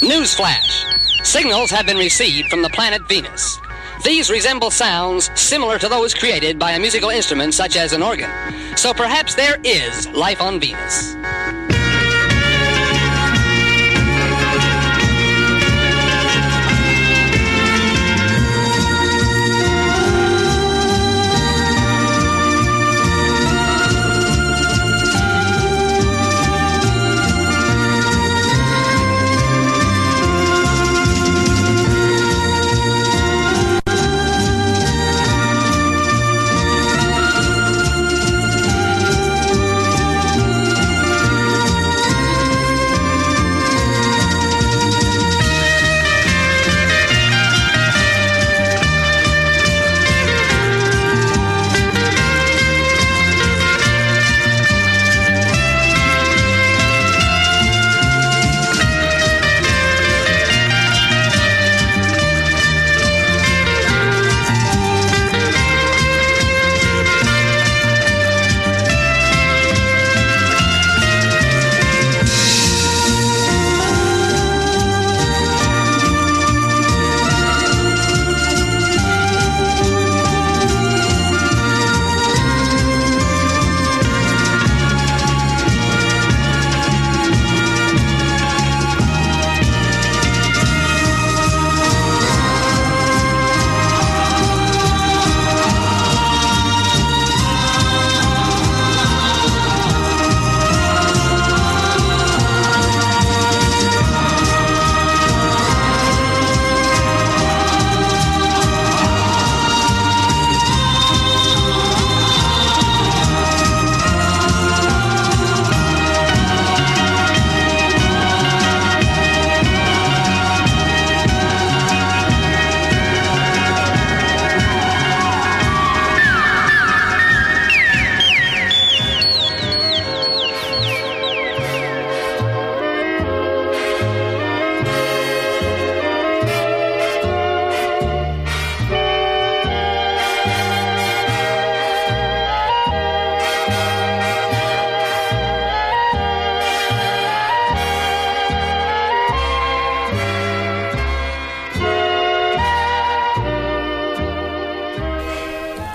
Newsflash. Signals have been received from the planet Venus. These resemble sounds similar to those created by a musical instrument such as an organ. So perhaps there is life on Venus.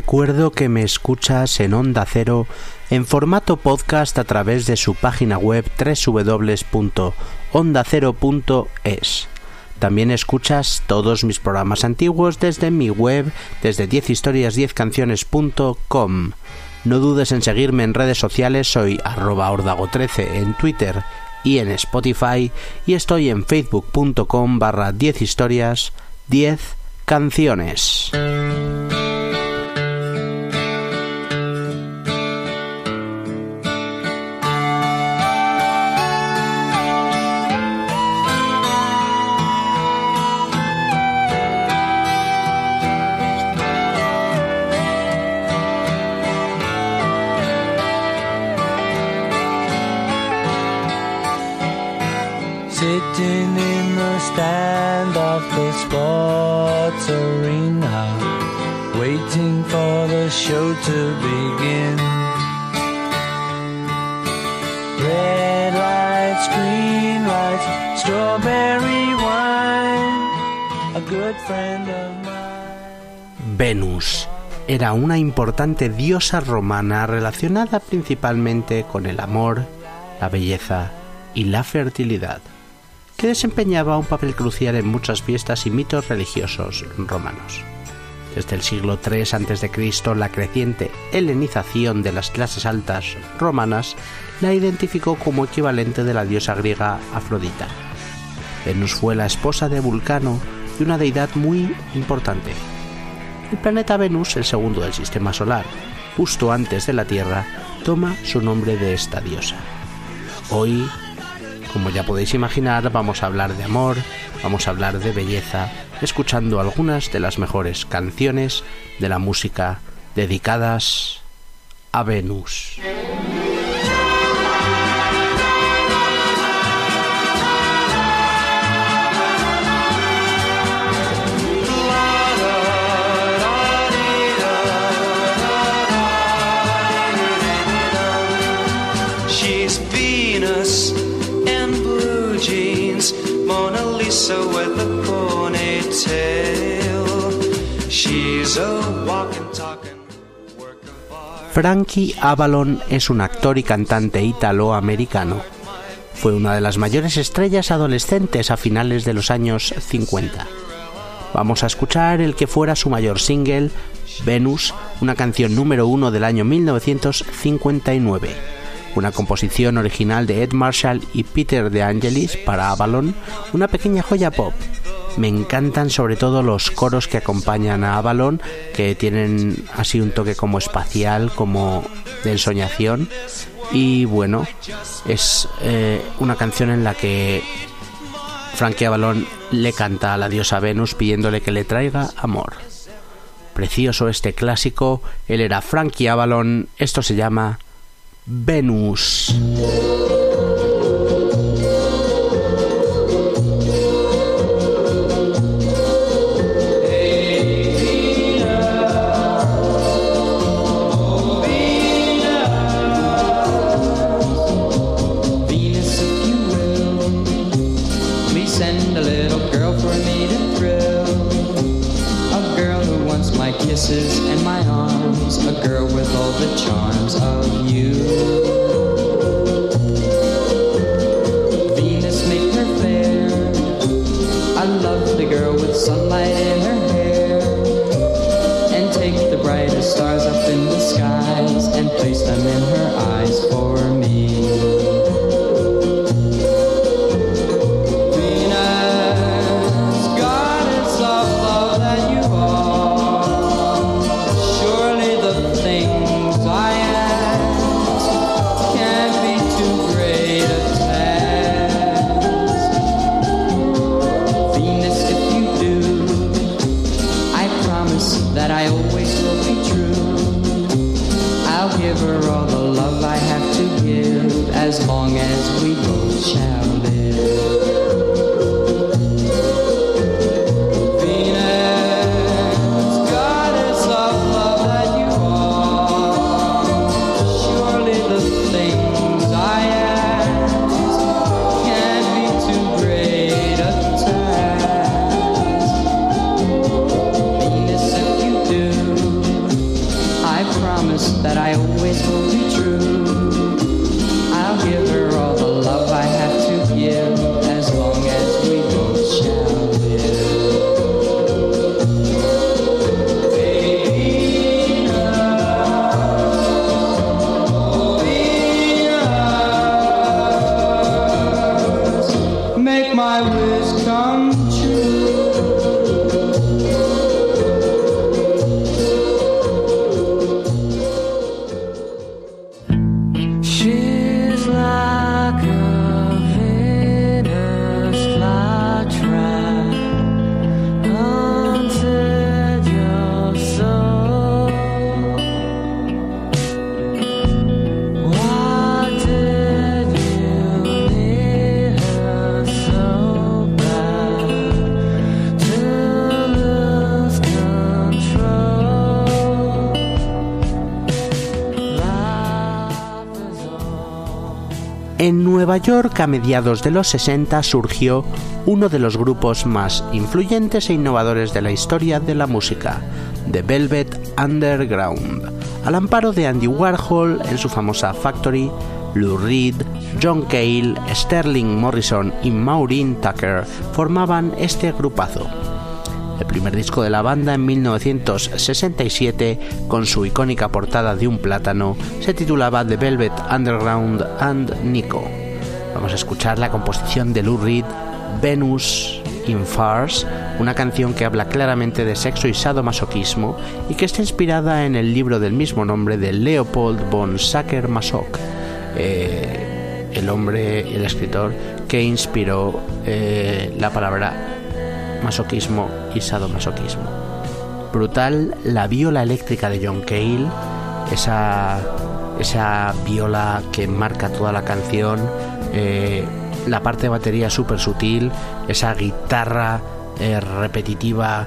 Recuerdo que me escuchas en Onda Cero en formato podcast a través de su página web www.ondacero.es. También escuchas todos mis programas antiguos desde mi web, desde 10historias10canciones.com. No dudes en seguirme en redes sociales, soy arroba ordago13 en Twitter y en Spotify y estoy en facebook.com barra 10 historias 10 canciones. Venus era una importante diosa romana relacionada principalmente con el amor, la belleza y la fertilidad, que desempeñaba un papel crucial en muchas fiestas y mitos religiosos romanos. Desde el siglo III a.C., la creciente helenización de las clases altas romanas la identificó como equivalente de la diosa griega Afrodita. Venus fue la esposa de Vulcano y una deidad muy importante. El planeta Venus, el segundo del sistema solar, justo antes de la Tierra, toma su nombre de esta diosa. Hoy, como ya podéis imaginar, vamos a hablar de amor, vamos a hablar de belleza, escuchando algunas de las mejores canciones de la música dedicadas a Venus. Frankie Avalon es un actor y cantante italoamericano. Fue una de las mayores estrellas adolescentes a finales de los años 50. Vamos a escuchar el que fuera su mayor single, Venus, una canción número uno del año 1959. Una composición original de Ed Marshall y Peter De Angelis para Avalon, una pequeña joya pop. Me encantan sobre todo los coros que acompañan a Avalon, que tienen así un toque como espacial, como de ensoñación. Y bueno, es eh, una canción en la que Frankie Avalon le canta a la diosa Venus pidiéndole que le traiga amor. Precioso este clásico, él era Frankie Avalon, esto se llama. Venus, as long as we both shall York a mediados de los 60 surgió uno de los grupos más influyentes e innovadores de la historia de la música, The Velvet Underground. Al amparo de Andy Warhol en su famosa Factory, Lou Reed, John Cale, Sterling Morrison y Maureen Tucker formaban este grupazo. El primer disco de la banda en 1967, con su icónica portada de un plátano, se titulaba The Velvet Underground and Nico. Vamos a escuchar la composición de Lou Reed, Venus in Farce, una canción que habla claramente de sexo y sadomasoquismo y que está inspirada en el libro del mismo nombre de Leopold von Sacher-Masoch, eh, el hombre, el escritor que inspiró eh, la palabra masoquismo y sadomasoquismo. Brutal la viola eléctrica de John Cale, esa, esa viola que marca toda la canción, eh, la parte de batería súper sutil, esa guitarra eh, repetitiva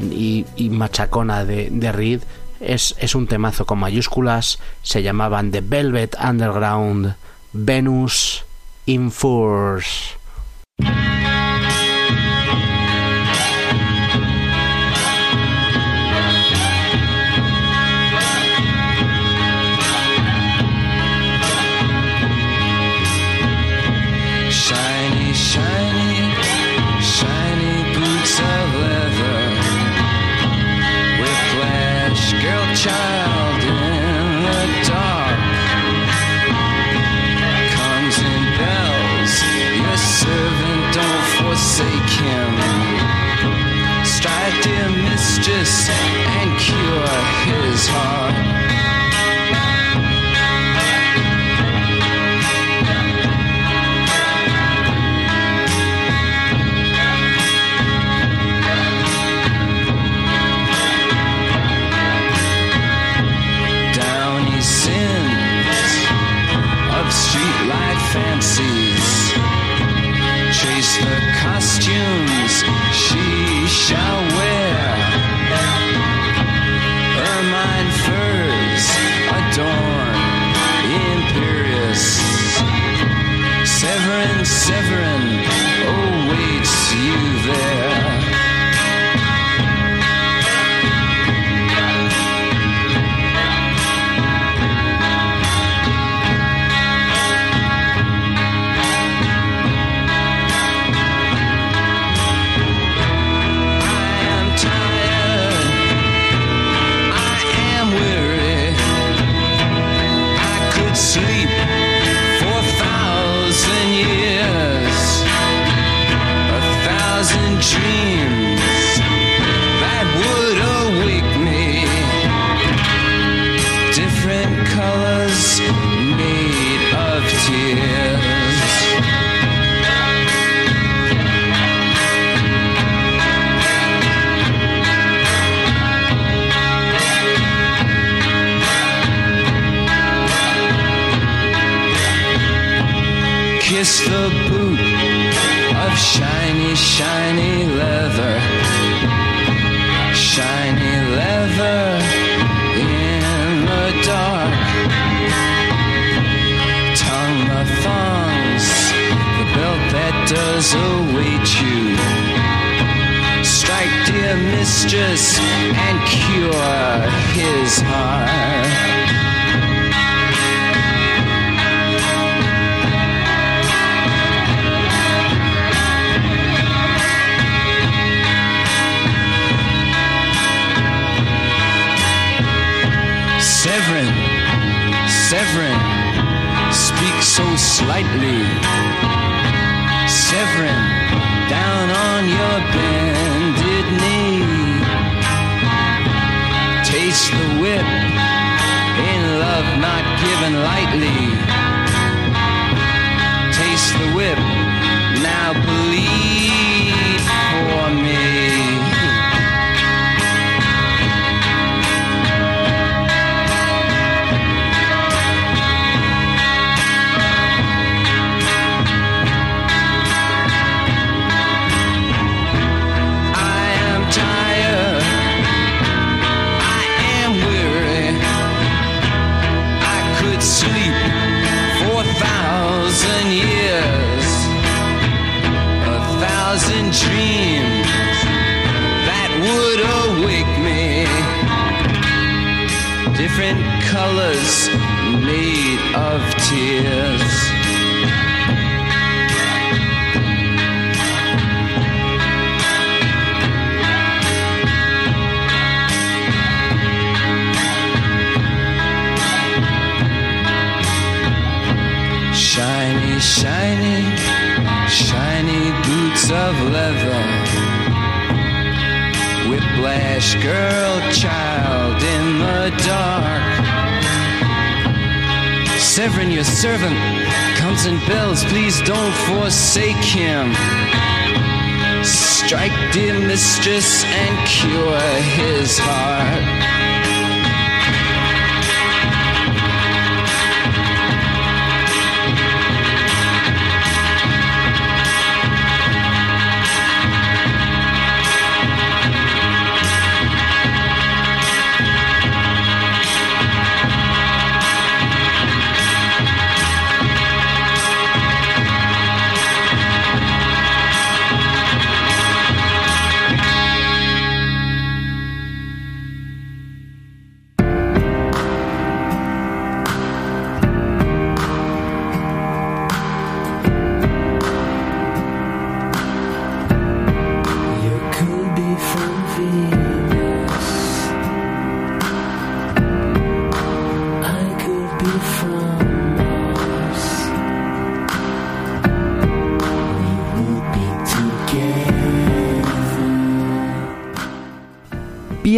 y, machacona de, de Reed, es, es un temazo con mayúsculas, se llamaban The Velvet Underground, Venus in. His heart. Severin,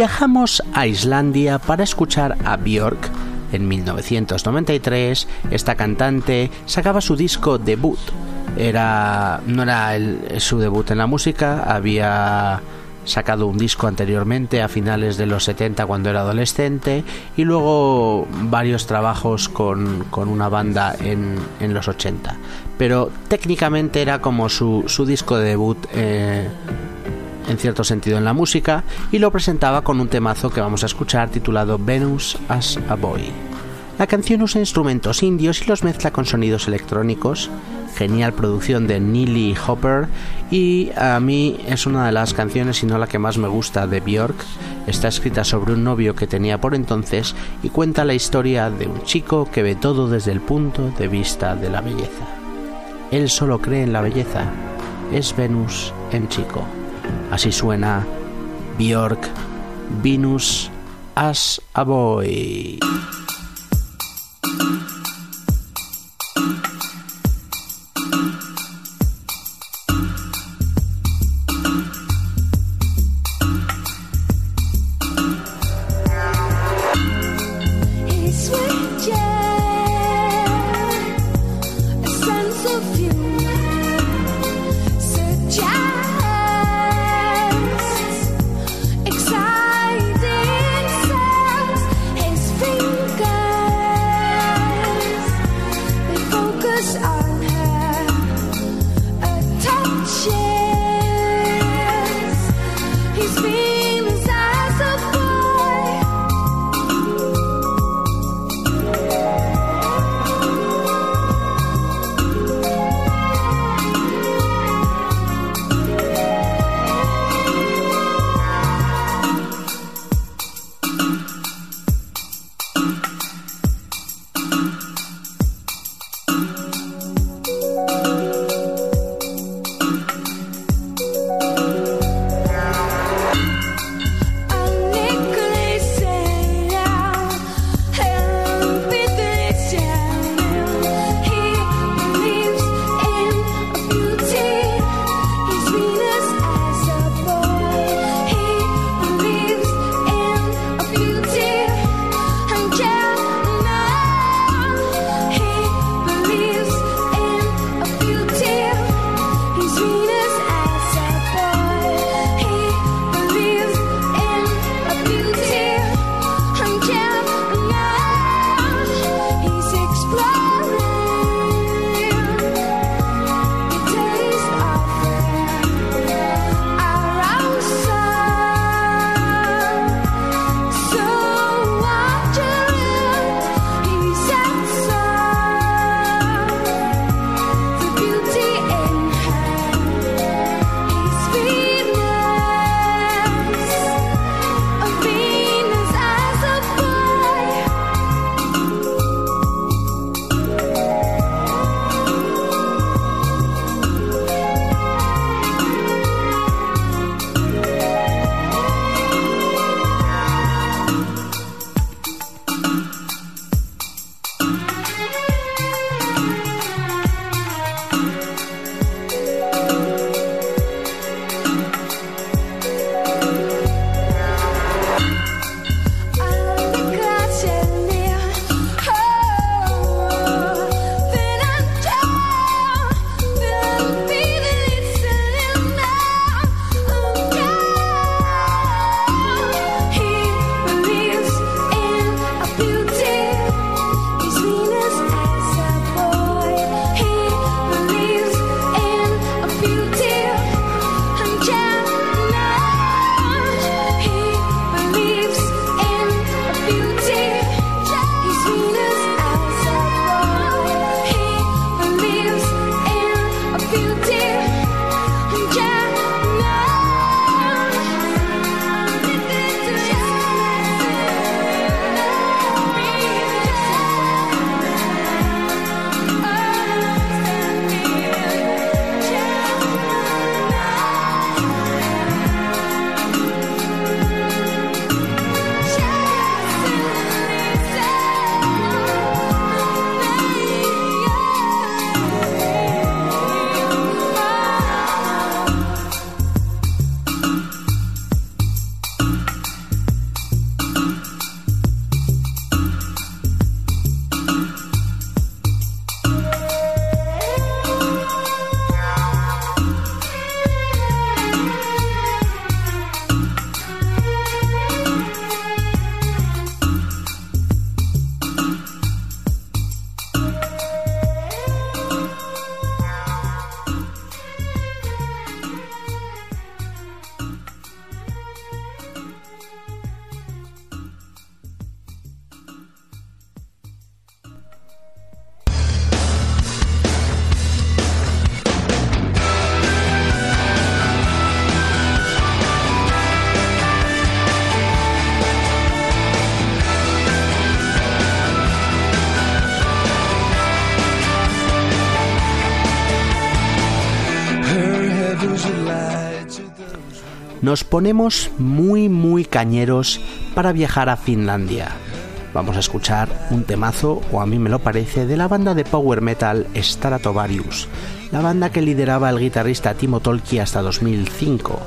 Viajamos a Islandia para escuchar a Björk. En 1993, esta cantante sacaba su disco debut. Era, no era su debut en la música, había sacado un disco anteriormente a finales de los 70 cuando era adolescente y luego varios trabajos con, con una banda en, en los 80. Pero técnicamente era como su, su disco de debut eh, en cierto sentido en la música y lo presentaba con un temazo que vamos a escuchar titulado Venus as a Boy. La canción usa instrumentos indios y los mezcla con sonidos electrónicos, genial producción de Neely Hopper y a mí es una de las canciones, si no la que más me gusta de Björk. Está escrita sobre un novio que tenía por entonces y cuenta la historia de un chico que ve todo desde el punto de vista de la belleza. Él solo cree en la belleza, es Venus en chico. Así suena Björk, Venus as a Boy. Nos ponemos muy muy cañeros para viajar a Finlandia. Vamos a escuchar un temazo, o a mí me lo parece, de la banda de power metal Stratovarius, la banda que lideraba el guitarrista Timo Tolkki hasta 2005,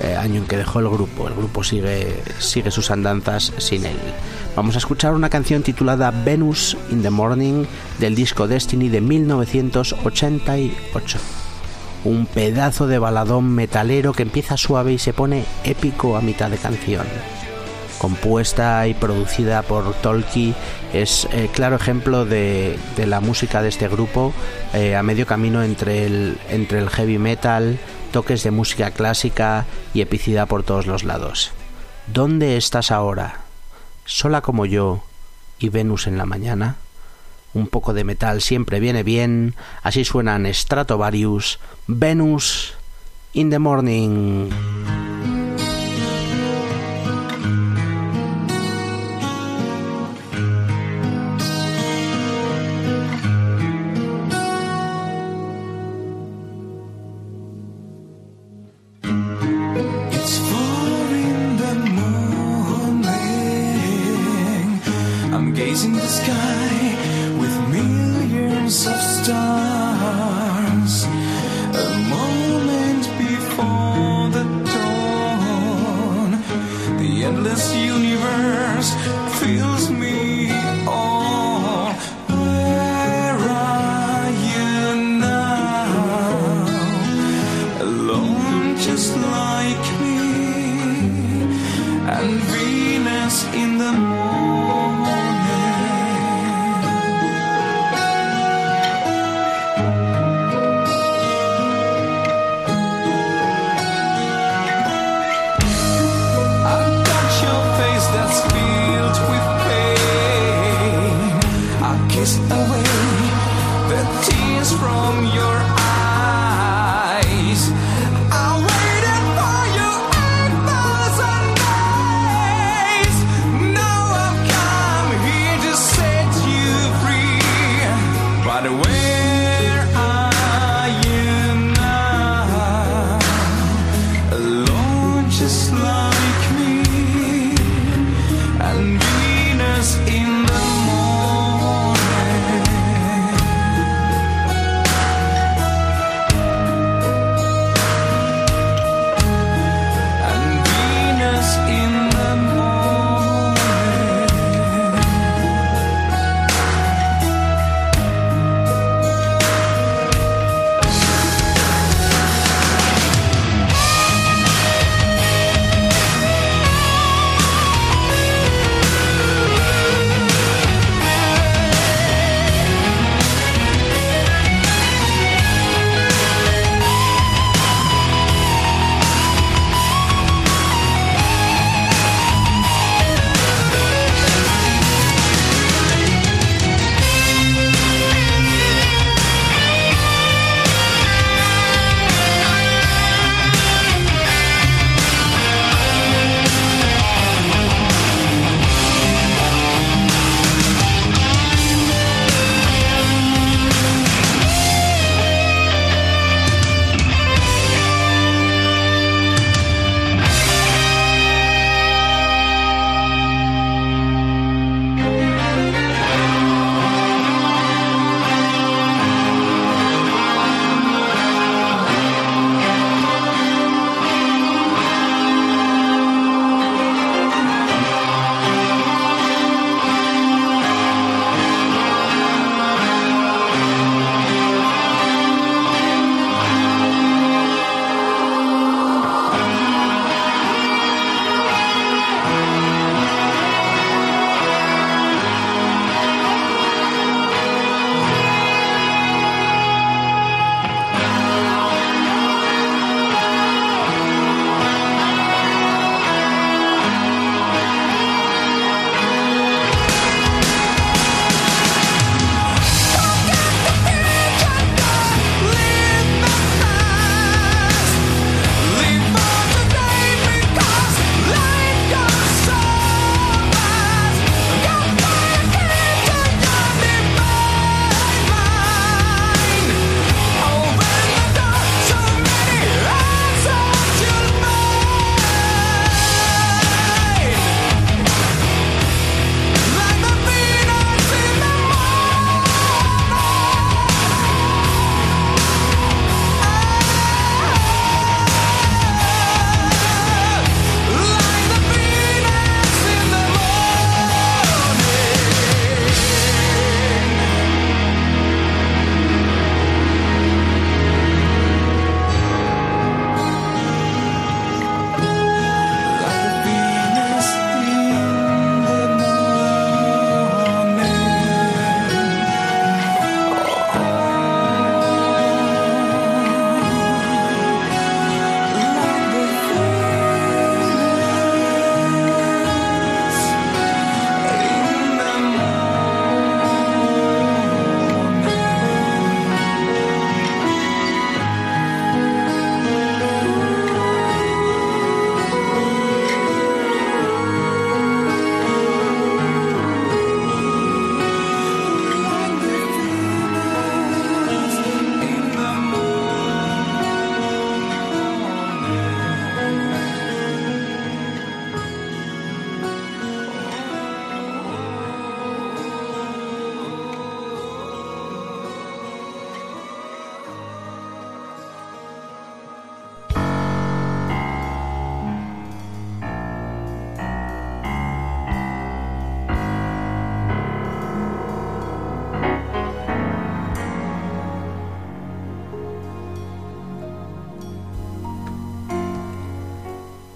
eh, año en que dejó el grupo. El grupo sigue, sigue sus andanzas sin él. Vamos a escuchar una canción titulada Venus in the Morning del disco Destiny de 1988 un pedazo de baladón metalero que empieza suave y se pone épico a mitad de canción. Compuesta y producida por Tolki, es eh, claro ejemplo de, de la música de este grupo, eh, a medio camino entre el, entre el heavy metal, toques de música clásica y epicidad por todos los lados. ¿Dónde estás ahora? ¿Sola como yo y Venus en la mañana? Un poco de metal siempre viene bien. Así suenan Stratovarius, Venus in the Morning. Gazing the sky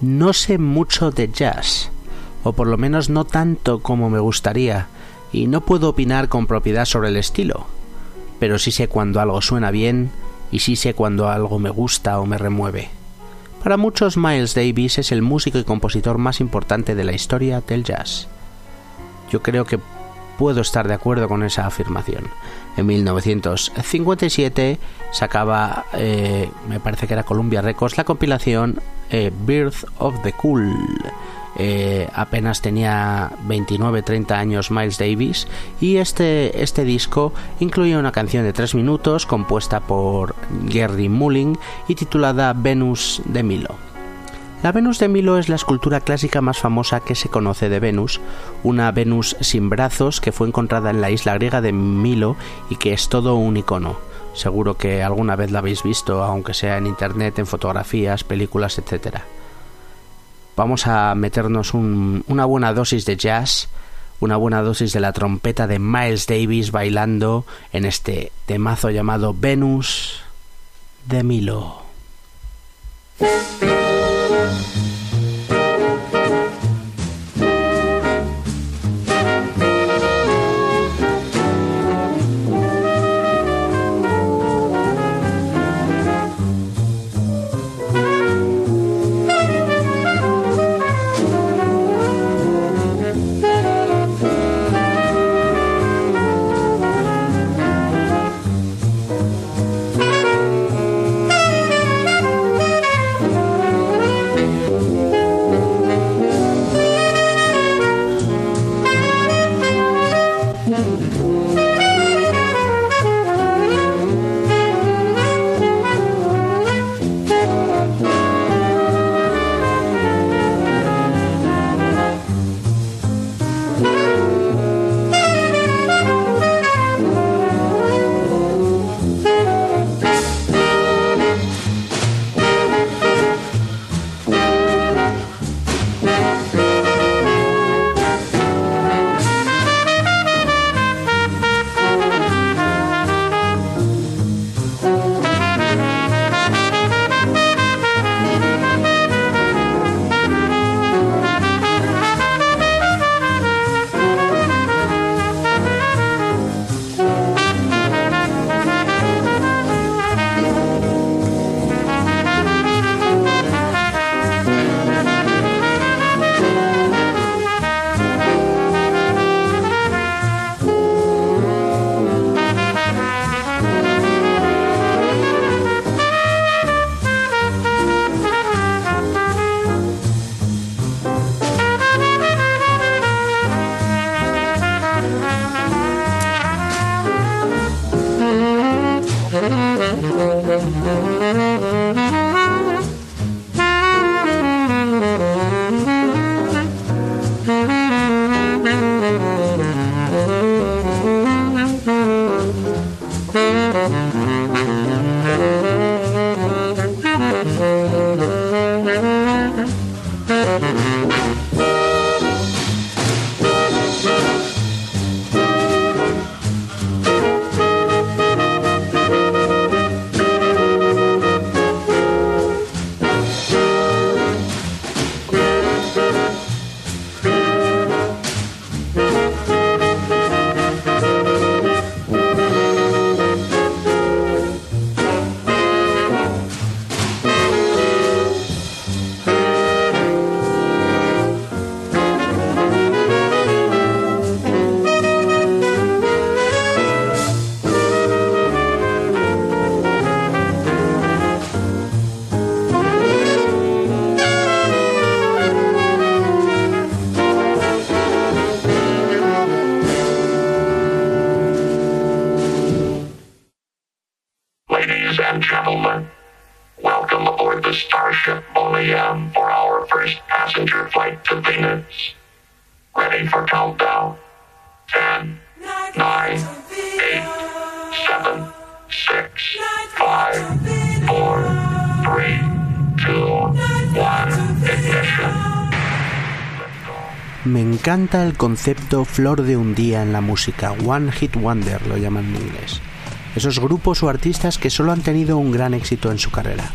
No sé mucho de jazz, o por lo menos no tanto como me gustaría, y no puedo opinar con propiedad sobre el estilo, pero sí sé cuando algo suena bien y sí sé cuando algo me gusta o me remueve. Para muchos Miles Davis es el músico y compositor más importante de la historia del jazz. Yo creo que puedo estar de acuerdo con esa afirmación. En 1957 sacaba, eh, me parece que era Columbia Records, la compilación eh, Birth of the Cool. Eh, apenas tenía 29-30 años Miles Davis y este, este disco incluía una canción de 3 minutos compuesta por Gary Mullin y titulada Venus de Milo. La Venus de Milo es la escultura clásica más famosa que se conoce de Venus, una Venus sin brazos que fue encontrada en la isla griega de Milo y que es todo un icono. Seguro que alguna vez la habéis visto, aunque sea en internet, en fotografías, películas, etc. Vamos a meternos un- una buena dosis de jazz, una buena dosis de la trompeta de Miles Davis bailando en este temazo llamado Venus de Milo. El concepto flor de un día en la música, One Hit Wonder lo llaman en inglés. Esos grupos o artistas que solo han tenido un gran éxito en su carrera.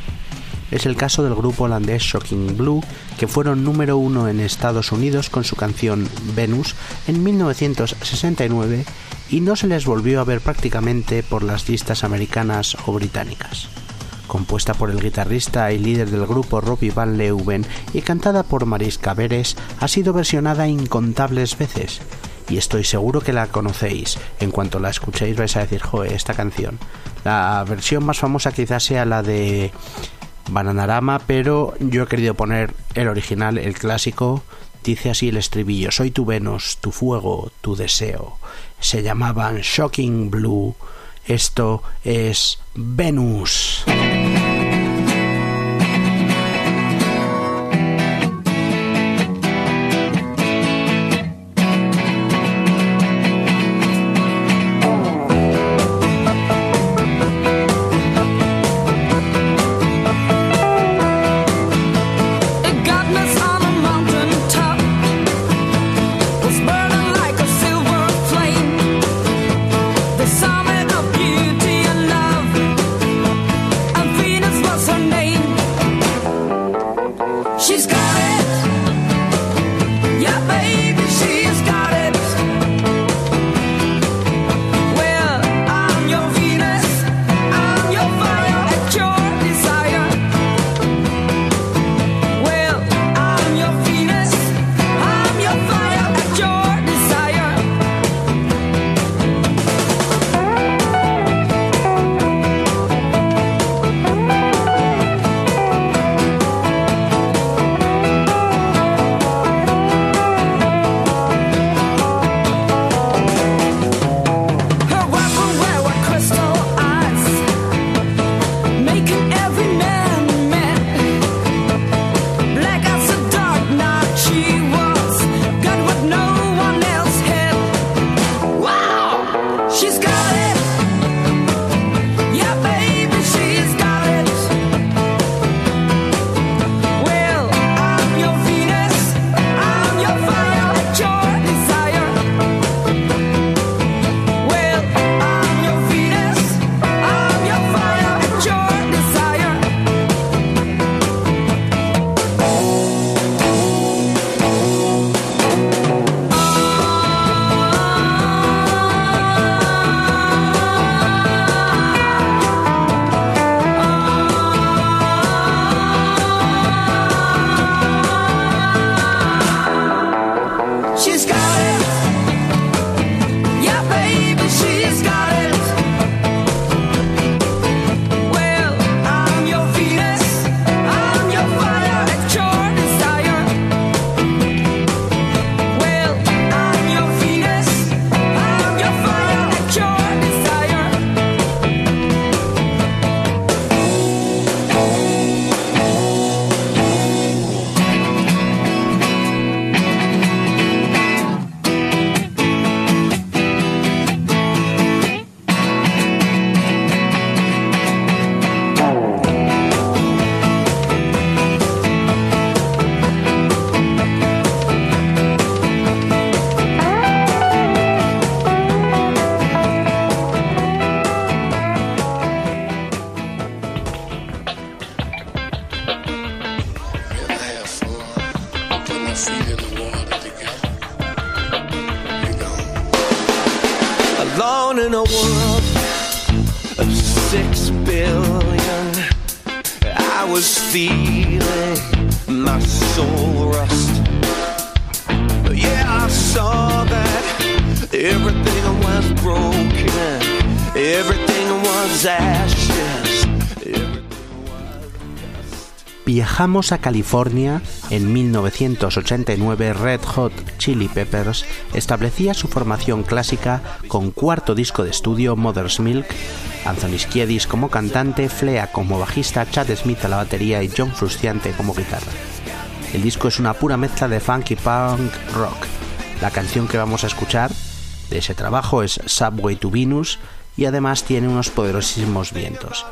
es el caso del grupo holandés Shocking Blue, que fueron número uno en Estados Unidos con su canción Venus en 1969 y no se les volvió a ver prácticamente por las listas americanas o británicas. Compuesta por el guitarrista y líder del grupo Robbie Van Leuven y cantada por Mariska Veres, ha sido versionada incontables veces. Y estoy seguro que la conocéis. En cuanto la escuchéis vais a decir, joe, esta canción. La versión más famosa quizás sea la de Bananarama, pero yo he querido poner el original, el clásico. Dice así el estribillo, soy tu Venus, tu fuego, tu deseo. Se llamaban Shocking Blue. Esto es Venus. Viajamos a California. En 1989 Red Hot Chili Peppers establecía su formación clásica con cuarto disco de estudio Mother's Milk, Anthony Kiedis como cantante, Flea como bajista, Chad Smith a la batería y John Frusciante como guitarra. El disco es una pura mezcla de funky punk rock. La canción que vamos a escuchar de ese trabajo es Subway to Venus y además tiene unos poderosísimos vientos.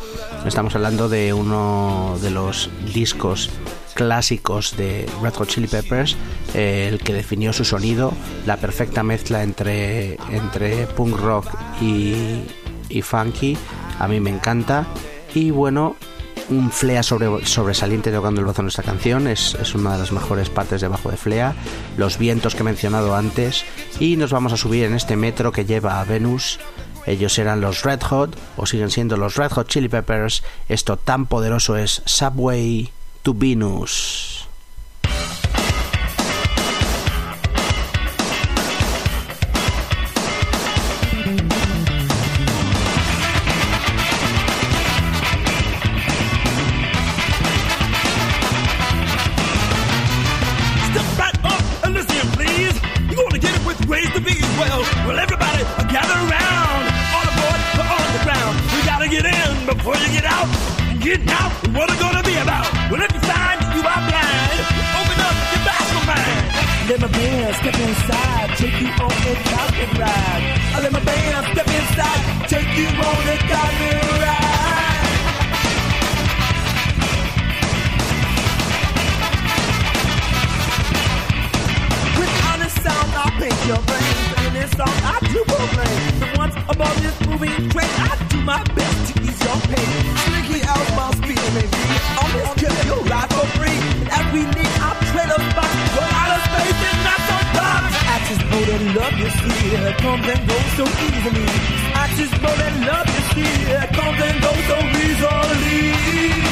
Estamos hablando de uno de los discos clásicos de Red Hot Chili Peppers, eh, el que definió su sonido, la perfecta mezcla entre, entre punk rock y, y funky, a mí me encanta. Y bueno, un Flea sobre, sobresaliente tocando el bazo en esta canción, es, es, una de las mejores partes debajo de Flea, los vientos que he mencionado antes, y nos vamos a subir en este metro que lleva a Venus ellos eran los Red Hot o siguen siendo los Red Hot Chili Peppers. Esto tan poderoso es Subway to Venus. Get out, what it gonna be about? Well, if you find you are blind, open up your bathroom mind. Let my band step inside, take you on a carpet ride. I let my band step inside, take you on a carpet ride. With honest sound, I'll paint your brain. In this song, I do proclaim the ones above this moving train. I do my best to ease your pain. Oh, that love you see comes and goes so easily. I just know that love you see comes and goes so easily.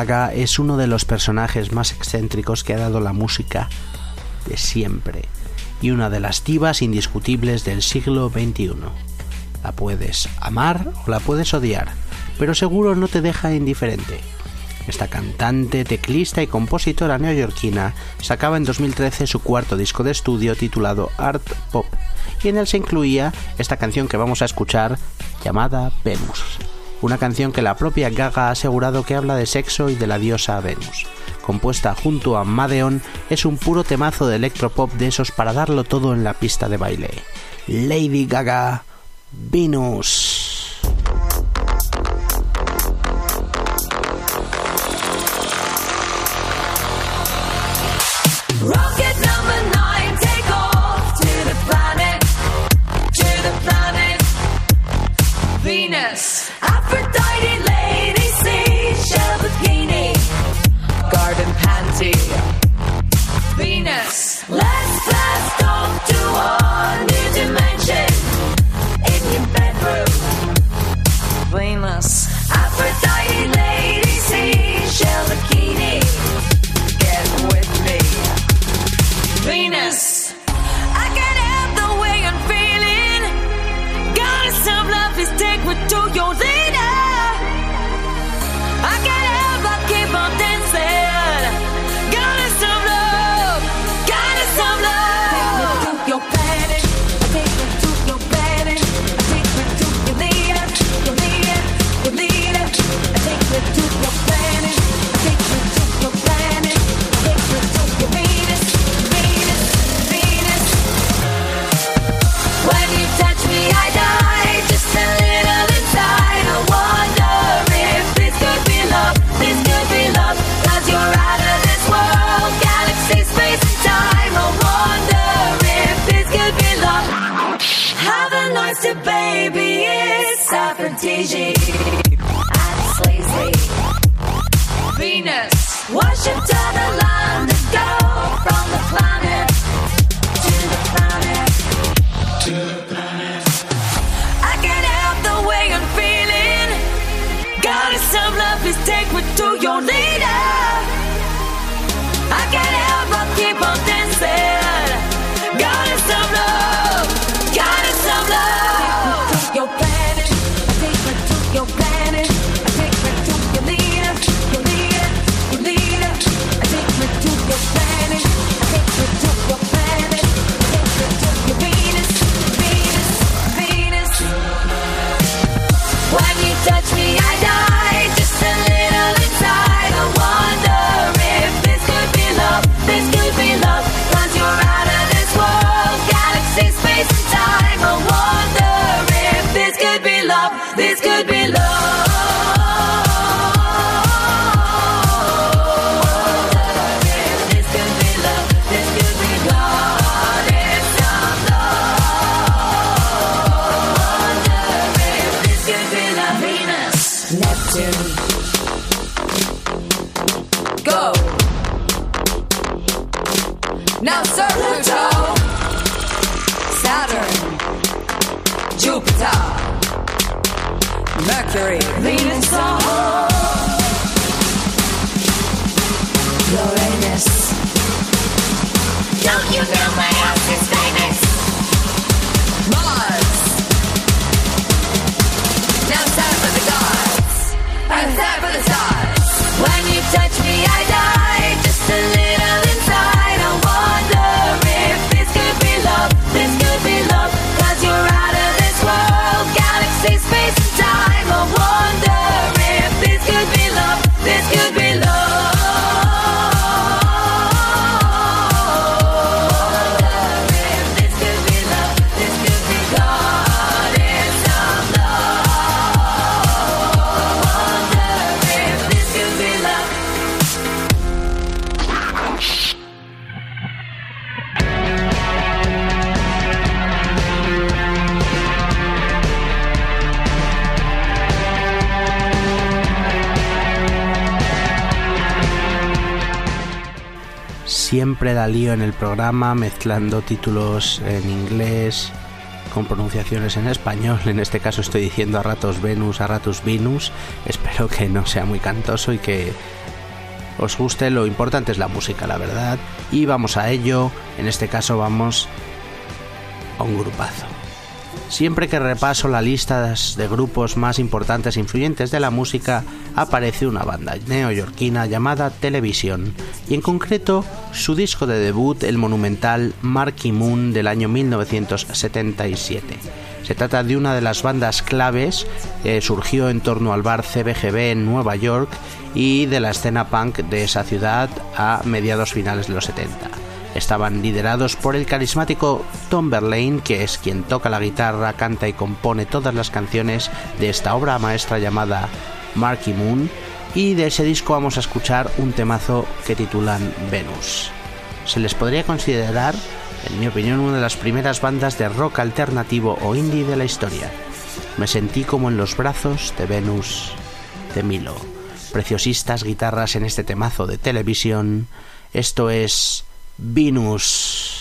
Es uno de los personajes más excéntricos que ha dado la música de siempre y una de las divas indiscutibles del siglo XXI. La puedes amar o la puedes odiar, pero seguro no te deja indiferente. Esta cantante, teclista y compositora neoyorquina sacaba en 2013 su cuarto disco de estudio titulado Art Pop, y en él se incluía esta canción que vamos a escuchar llamada Venus una canción que la propia Gaga ha asegurado que habla de sexo y de la diosa Venus. Compuesta junto a Madeon, es un puro temazo de electropop de esos para darlo todo en la pista de baile. Lady Gaga, Venus. siempre da lío en el programa mezclando títulos en inglés con pronunciaciones en español. En este caso estoy diciendo a ratos Venus, a ratos Venus. Espero que no sea muy cantoso y que os guste. Lo importante es la música, la verdad. Y vamos a ello. En este caso vamos a un grupazo. Siempre que repaso la lista de grupos más importantes e influyentes de la música, aparece una banda neoyorquina llamada Television, y en concreto su disco de debut, el monumental Marky Moon del año 1977. Se trata de una de las bandas claves que surgió en torno al bar CBGB en Nueva York y de la escena punk de esa ciudad a mediados finales de los 70. Estaban liderados por el carismático Tom Verlaine, que es quien toca la guitarra, canta y compone todas las canciones de esta obra maestra llamada Marky Moon, y de ese disco vamos a escuchar un temazo que titulan Venus. Se les podría considerar, en mi opinión, una de las primeras bandas de rock alternativo o indie de la historia. Me sentí como en los brazos de Venus de Milo. Preciosistas guitarras en este temazo de televisión. Esto es Venus.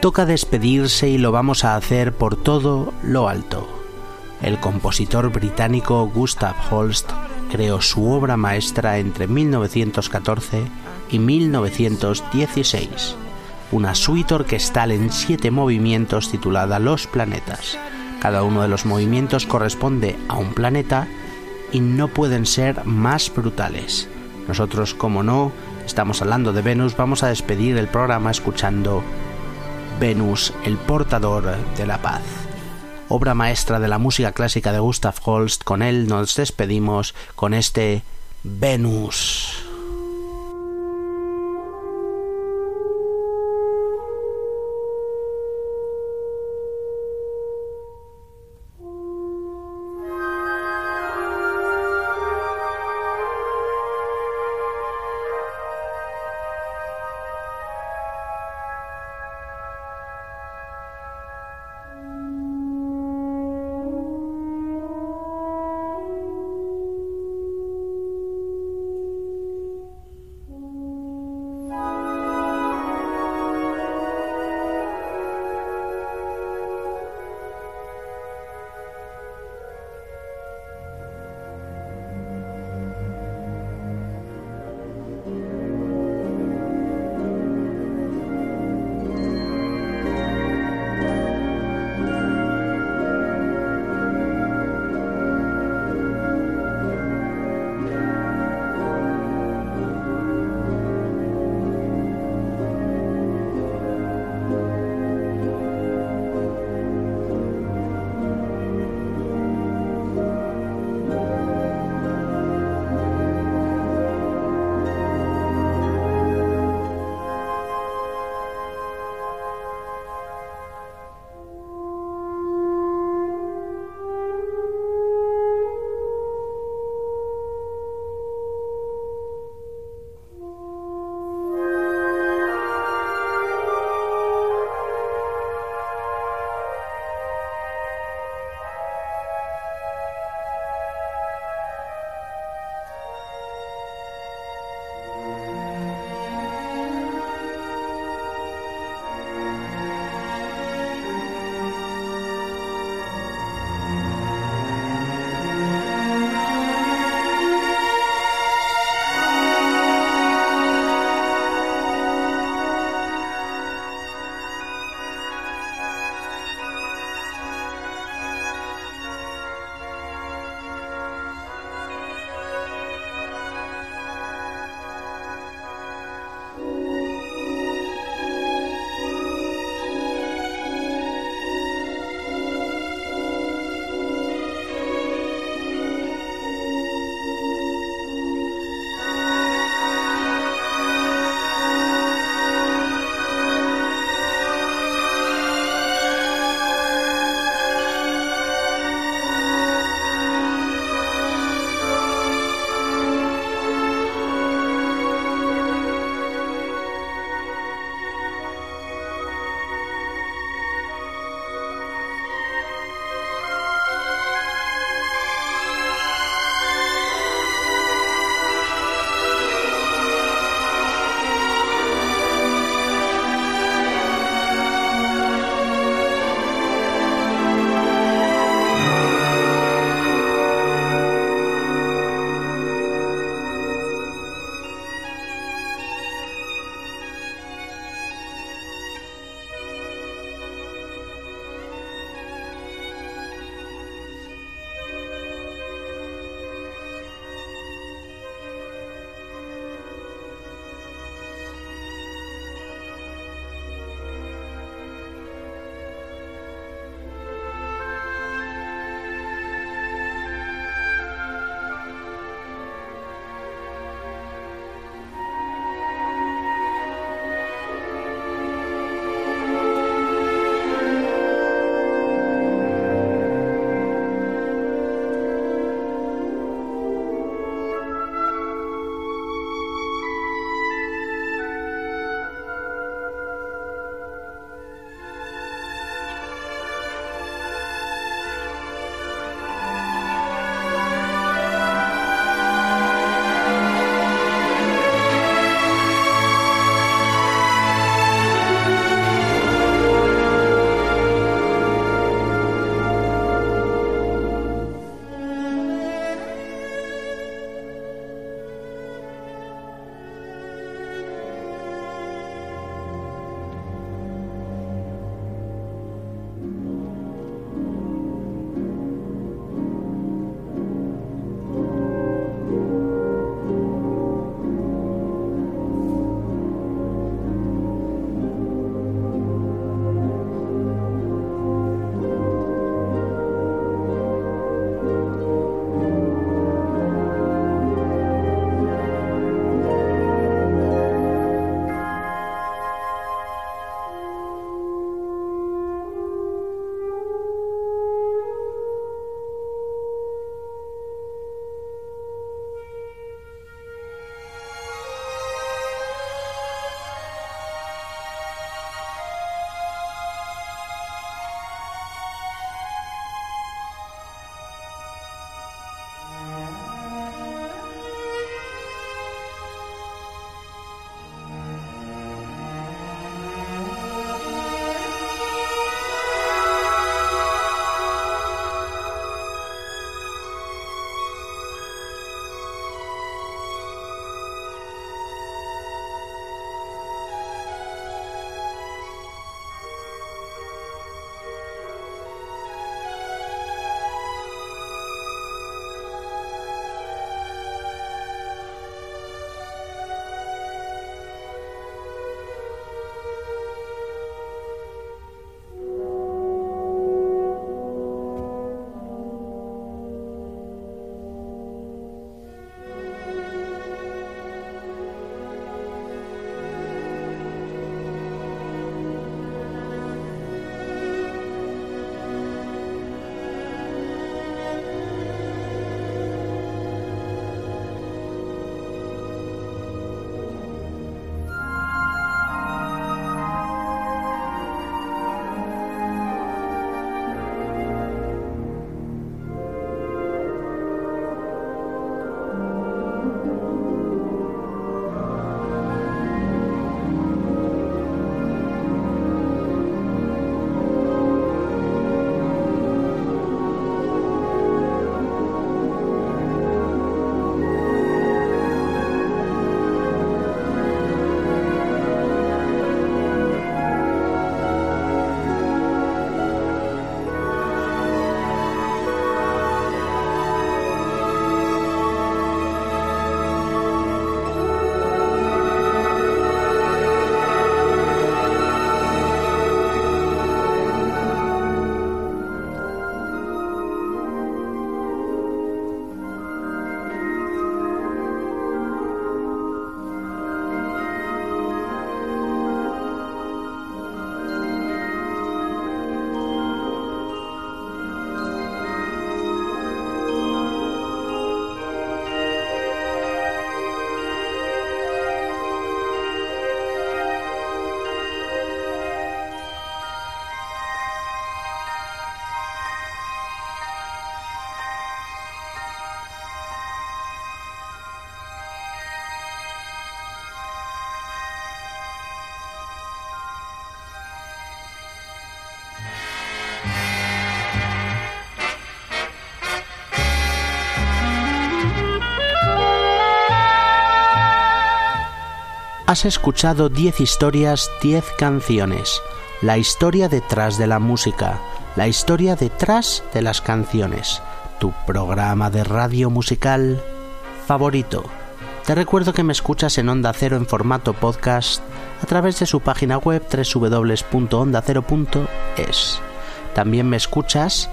Toca despedirse y lo vamos a hacer por todo lo alto. El compositor británico Gustav Holst creó su obra maestra entre 1914 y 1916, una suite orquestal en siete movimientos titulada Los planetas. Cada uno de los movimientos corresponde a un planeta y no pueden ser más brutales. Nosotros, como no, estamos hablando de Venus, vamos a despedir el programa escuchando Venus, el portador de la paz. Obra maestra de la música clásica de Gustav Holst, con él nos despedimos con este Venus. Has escuchado 10 historias, 10 canciones. La historia detrás de la música, la historia detrás de las canciones. Tu programa de radio musical favorito. Te recuerdo que me escuchas en Onda Cero en formato podcast a través de su página web www.ondacero.es. También me escuchas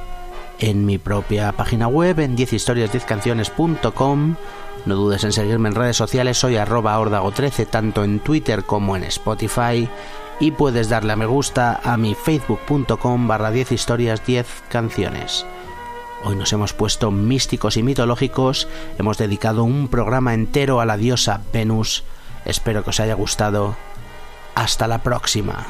en mi propia página web en 10historias10canciones.com. No dudes en seguirme en redes sociales, soy arroba ordago13 tanto en Twitter como en Spotify y puedes darle a me gusta a mi facebook.com barra 10 historias 10 canciones. Hoy nos hemos puesto místicos y mitológicos, hemos dedicado un programa entero a la diosa Venus. Espero que os haya gustado. Hasta la próxima.